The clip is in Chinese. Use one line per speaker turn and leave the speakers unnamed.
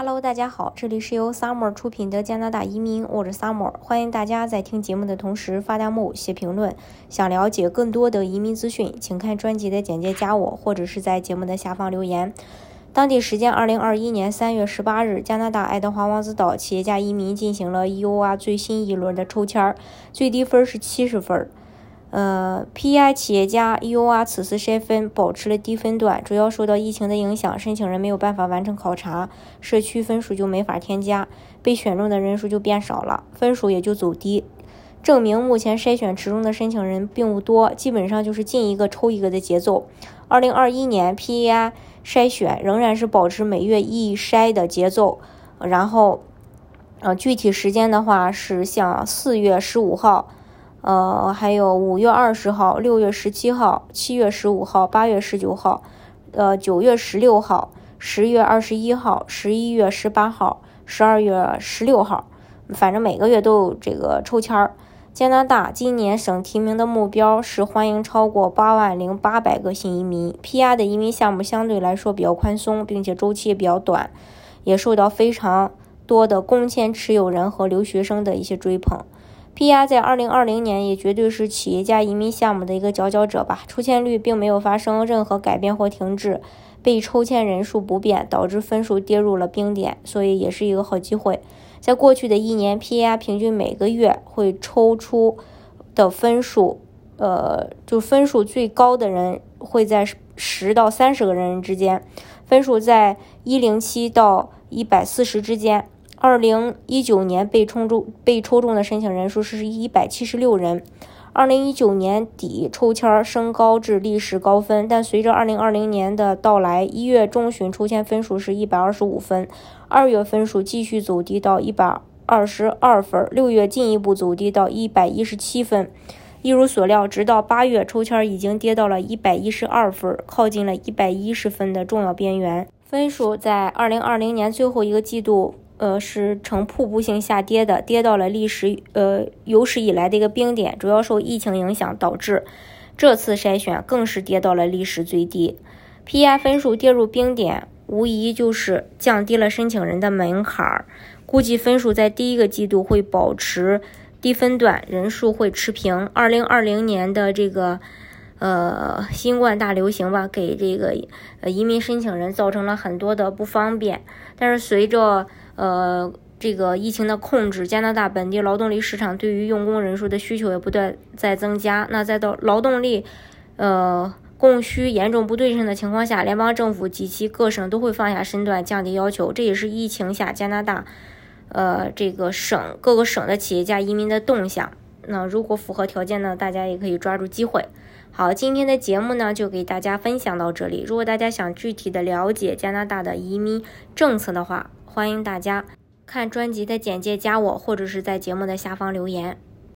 Hello，大家好，这里是由 Summer 出品的加拿大移民，我是 Summer，欢迎大家在听节目的同时发弹幕、写评论。想了解更多的移民资讯，请看专辑的简介加我，或者是在节目的下方留言。当地时间二零二一年三月十八日，加拿大爱德华王子岛企业家移民进行了 EOR 最新一轮的抽签，最低分是七十分。呃，PI 企业家 EOR 此次筛分保持了低分段，主要受到疫情的影响，申请人没有办法完成考察，社区分数就没法添加，被选中的人数就变少了，分数也就走低，证明目前筛选池中的申请人并不多，基本上就是进一个抽一个的节奏。二零二一年 PI 筛选仍然是保持每月一筛的节奏，然后，呃，具体时间的话是像四月十五号。呃，还有五月二十号、六月十七号、七月十五号、八月十九号，呃，九月十六号、十月二十一号、十一月十八号、十二月十六号，反正每个月都有这个抽签儿。加拿大今年省提名的目标是欢迎超过八万零八百个新移民。PR 的移民项目相对来说比较宽松，并且周期也比较短，也受到非常多的工签持有人和留学生的一些追捧。PR 在二零二零年也绝对是企业家移民项目的一个佼佼者吧。抽签率并没有发生任何改变或停滞，被抽签人数不变，导致分数跌入了冰点，所以也是一个好机会。在过去的一年，PR 平均每个月会抽出的分数，呃，就分数最高的人会在十到三十个人之间，分数在一零七到一百四十之间。二零一九年被抽中被抽中的申请人数是一百七十六人。二零一九年底抽签升高至历史高分，但随着二零二零年的到来，一月中旬抽签分数是一百二十五分，二月分数继续走低到一百二十二分，六月进一步走低到一百一十七分。一如所料，直到八月抽签已经跌到了一百一十二分，靠近了一百一十分的重要边缘。分数在二零二零年最后一个季度。呃，是呈瀑布性下跌的，跌到了历史呃有史以来的一个冰点，主要受疫情影响导致这次筛选更是跌到了历史最低。PI 分数跌入冰点，无疑就是降低了申请人的门槛儿，估计分数在第一个季度会保持低分段，人数会持平。二零二零年的这个呃新冠大流行吧，给这个呃移民申请人造成了很多的不方便，但是随着呃，这个疫情的控制，加拿大本地劳动力市场对于用工人数的需求也不断在增加。那在到劳动力，呃，供需严重不对称的情况下，联邦政府及其各省都会放下身段，降低要求。这也是疫情下加拿大，呃，这个省各个省的企业家移民的动向。那如果符合条件呢，大家也可以抓住机会。好，今天的节目呢，就给大家分享到这里。如果大家想具体的了解加拿大的移民政策的话，欢迎大家看专辑的简介，加我，或者是在节目的下方留言。